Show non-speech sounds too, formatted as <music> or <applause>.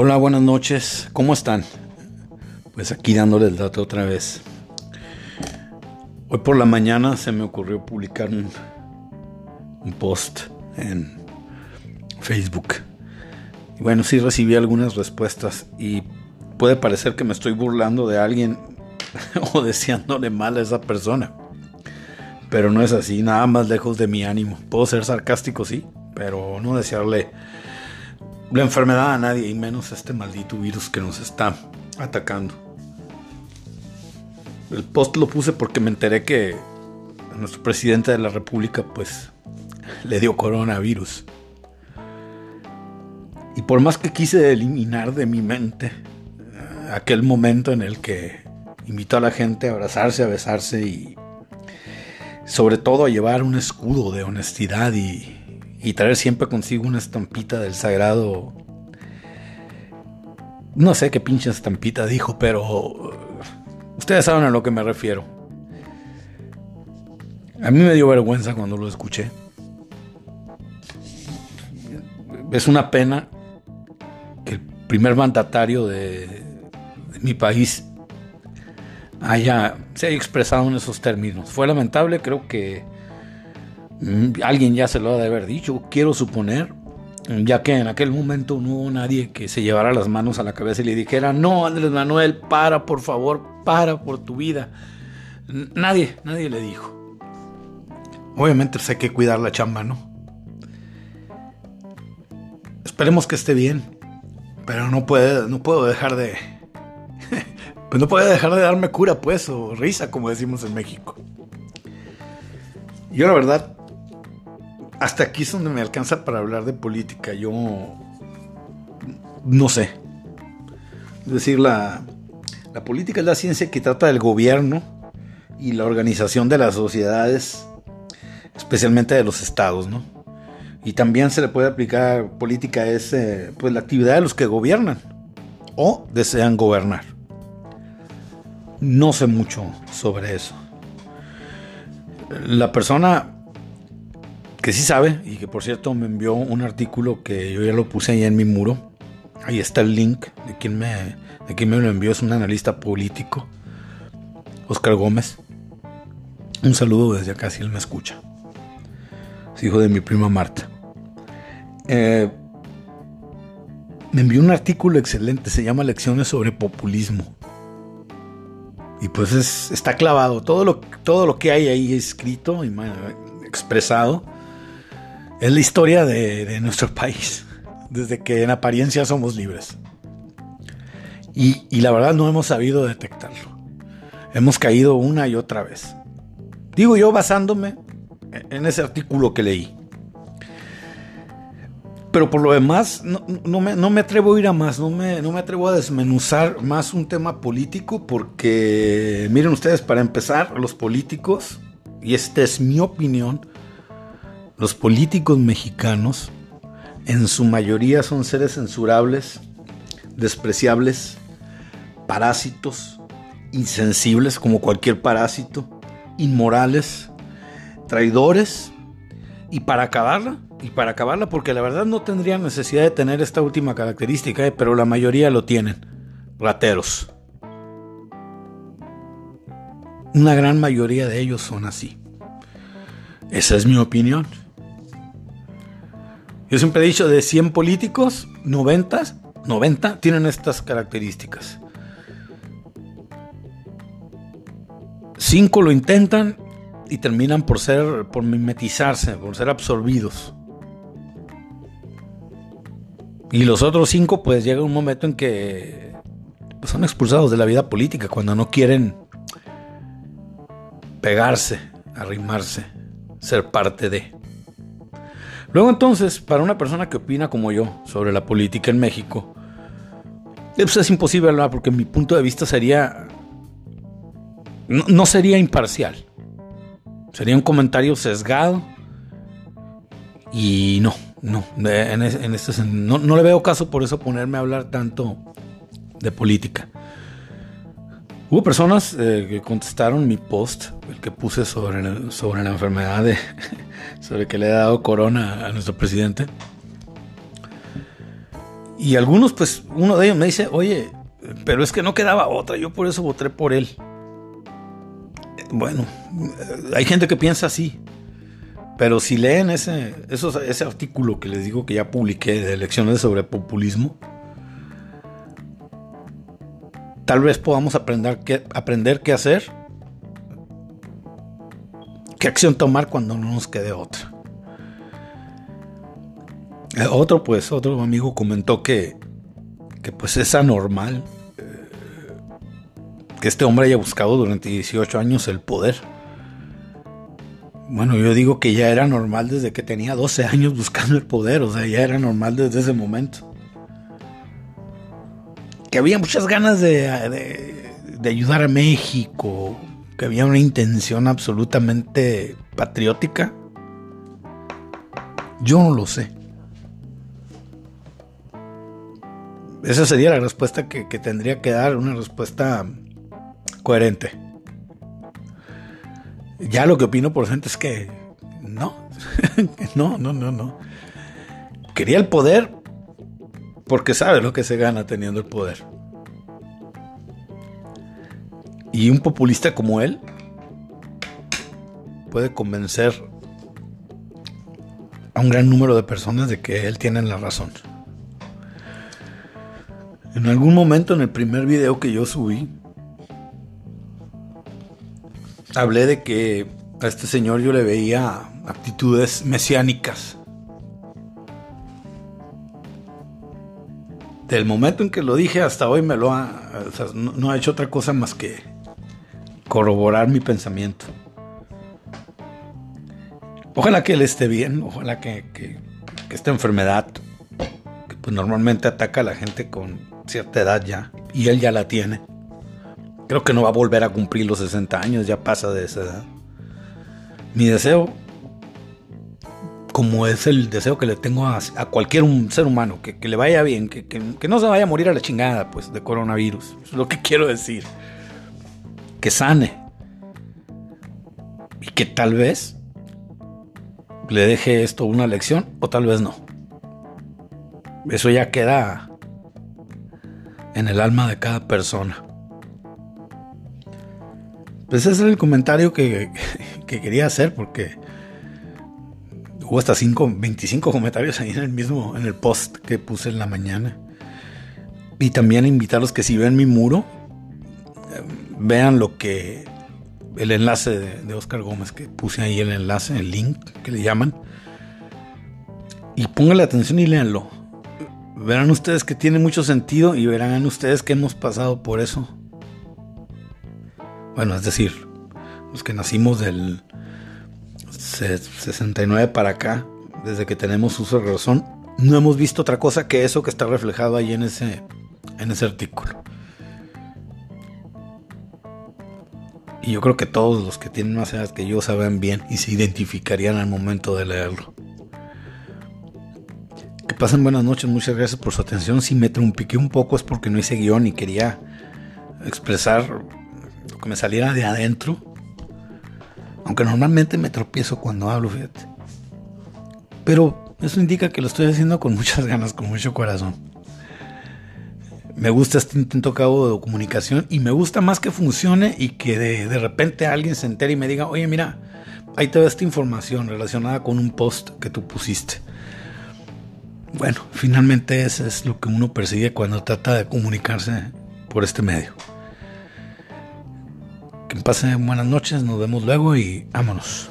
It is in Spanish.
Hola, buenas noches. ¿Cómo están? Pues aquí dándole el dato otra vez. Hoy por la mañana se me ocurrió publicar un, un post en Facebook. Y bueno, sí recibí algunas respuestas y puede parecer que me estoy burlando de alguien <laughs> o deseándole mal a esa persona. Pero no es así, nada más lejos de mi ánimo. Puedo ser sarcástico, sí, pero no desearle la enfermedad a nadie, y menos este maldito virus que nos está atacando. El post lo puse porque me enteré que nuestro presidente de la República, pues, le dio coronavirus. Y por más que quise eliminar de mi mente eh, aquel momento en el que invitó a la gente a abrazarse, a besarse y sobre todo a llevar un escudo de honestidad y, y traer siempre consigo una estampita del sagrado. No sé qué pinche estampita dijo, pero ustedes saben a lo que me refiero. A mí me dio vergüenza cuando lo escuché. Es una pena que el primer mandatario de, de mi país haya, se haya expresado en esos términos. Fue lamentable, creo que alguien ya se lo ha de haber dicho, quiero suponer, ya que en aquel momento no hubo nadie que se llevara las manos a la cabeza y le dijera, no, Andrés Manuel, para, por favor, para por tu vida. Nadie, nadie le dijo. Obviamente pues hay que cuidar la chamba, ¿no? Esperemos que esté bien, pero no, puede, no puedo dejar de... <laughs> pues no puedo dejar de darme cura, pues, o risa, como decimos en México. Yo la verdad hasta aquí es donde me alcanza para hablar de política. Yo no sé. Es decir, la, política es la ciencia que trata del gobierno y la organización de las sociedades, especialmente de los estados, ¿no? Y también se le puede aplicar política es eh, pues la actividad de los que gobiernan o desean gobernar. No sé mucho sobre eso. La persona que sí sabe y que por cierto me envió un artículo que yo ya lo puse ahí en mi muro. Ahí está el link de quien me, de quien me lo envió, es un analista político, Oscar Gómez. Un saludo desde acá si él me escucha. Es hijo de mi prima Marta. Eh, me envió un artículo excelente, se llama Lecciones sobre populismo. Y pues está clavado, todo lo, todo lo que hay ahí escrito y expresado es la historia de, nuestro país, desde que en apariencia somos libres. Y, la verdad no hemos sabido detectarlo. Hemos caído una y otra vez. Digo yo basándome en ese artículo que leí. Pero por lo demás, no, me, atrevo a ir a más, no me, no me atrevo a desmenuzar más un tema político porque, miren ustedes, para empezar, los políticos, y esta es mi opinión, los políticos mexicanos en su mayoría son seres censurables, despreciables, parásitos, insensibles como cualquier parásito, inmorales, traidores y para acabarla, y para acabarla porque la verdad no tendrían necesidad de tener esta última característica, eh, pero la mayoría lo tienen, rateros. Una gran mayoría de ellos son así. Esa es mi opinión. Yo siempre he dicho, de 100 políticos, 90, 90 tienen estas características. 5 lo intentan y terminan por ser, por mimetizarse, por ser absorbidos. Y los otros 5, pues llega un momento en que pues, son expulsados de la vida política cuando no quieren pegarse, arrimarse, ser parte de. Luego entonces, para una persona que opina como yo sobre la política en México, pues es imposible hablar porque mi punto de vista sería... No, sería imparcial. Sería un comentario sesgado. Y no, no, en, este, no, no le veo caso por eso ponerme a hablar tanto de política. Hubo personas eh, que contestaron mi post, el que puse sobre, sobre la enfermedad de, <laughs> sobre que le ha dado corona a nuestro presidente. Y algunos, pues, uno de ellos me dice, oye, pero es que no quedaba otra, yo por eso voté por él. Bueno, hay gente que piensa así. Pero si leen ese, ese artículo que les digo que ya publiqué de elecciones sobre populismo, tal vez podamos aprender qué, aprender qué hacer, qué acción tomar cuando no nos quede otra. Eh, otro, pues, otro amigo comentó que, que pues es anormal eh, que este hombre haya buscado durante 18 años el poder bueno, yo digo que ya era normal desde que tenía 12 años buscando el poder, o sea, ya era normal desde ese momento. Que había muchas ganas de, ayudar a México, que había una intención absolutamente patriótica. Yo no lo sé. Esa sería la respuesta que, que tendría que dar, una respuesta coherente. Ya lo que opino por gente es que no, <laughs> no, no, no, no. Quería el poder porque sabe lo que se gana teniendo el poder. Y un populista como él puede convencer a un gran número de personas de que él tiene la razón. En algún momento en el primer video que yo subí, hablé de que a este señor yo le veía actitudes mesiánicas. Del momento en que lo dije hasta hoy me lo ha, no, ha hecho otra cosa más que corroborar mi pensamiento. Ojalá que él esté bien, ojalá que, esta enfermedad, que pues normalmente ataca a la gente con cierta edad ya, y él ya la tiene, Creo que no va a volver a cumplir los 60 años, ya pasa de esa edad. Mi deseo, como es el deseo que le tengo a, cualquier ser humano, que, le vaya bien, que, que, no se vaya a morir a la chingada pues, de coronavirus. <laughs> es lo que quiero decir. Que sane. Y que tal vez le deje esto una lección o tal vez no. Eso ya queda en el alma de cada persona. Pues ese es el comentario que, <laughs> quería hacer porque hubo hasta 25 comentarios ahí en el mismo, en el post que puse en la mañana. Y también invitarlos que si ven mi muro, vean lo que, el enlace de, de Oscar Gómez, que puse ahí el enlace, el link que le llaman. Y pónganle atención y léanlo. Verán ustedes que tiene mucho sentido y verán ustedes que hemos pasado por eso bueno, es decir, los que nacimos del 69 para acá, desde que tenemos uso de razón, no hemos visto otra cosa que eso que está reflejado ahí en ese, en ese artículo. Y yo creo que todos los que tienen más edad que yo saben bien y se identificarían al momento de leerlo. Que pasen buenas noches, muchas gracias por su atención. Si me trumpiqué un poco es porque no hice guion y quería expresar que me saliera de adentro. Aunque normalmente me tropiezo cuando hablo, fíjate. Pero eso indica que lo estoy haciendo con muchas ganas, con mucho corazón. Me gusta este intento cabo de comunicación y me gusta más que funcione y que de, repente alguien se entere y me diga, oye, mira, ahí te veo esta información relacionada con un post que tú pusiste. Bueno, finalmente eso es lo que uno persigue cuando trata de comunicarse por este medio. Pasen buenas noches, nos vemos luego y vámonos.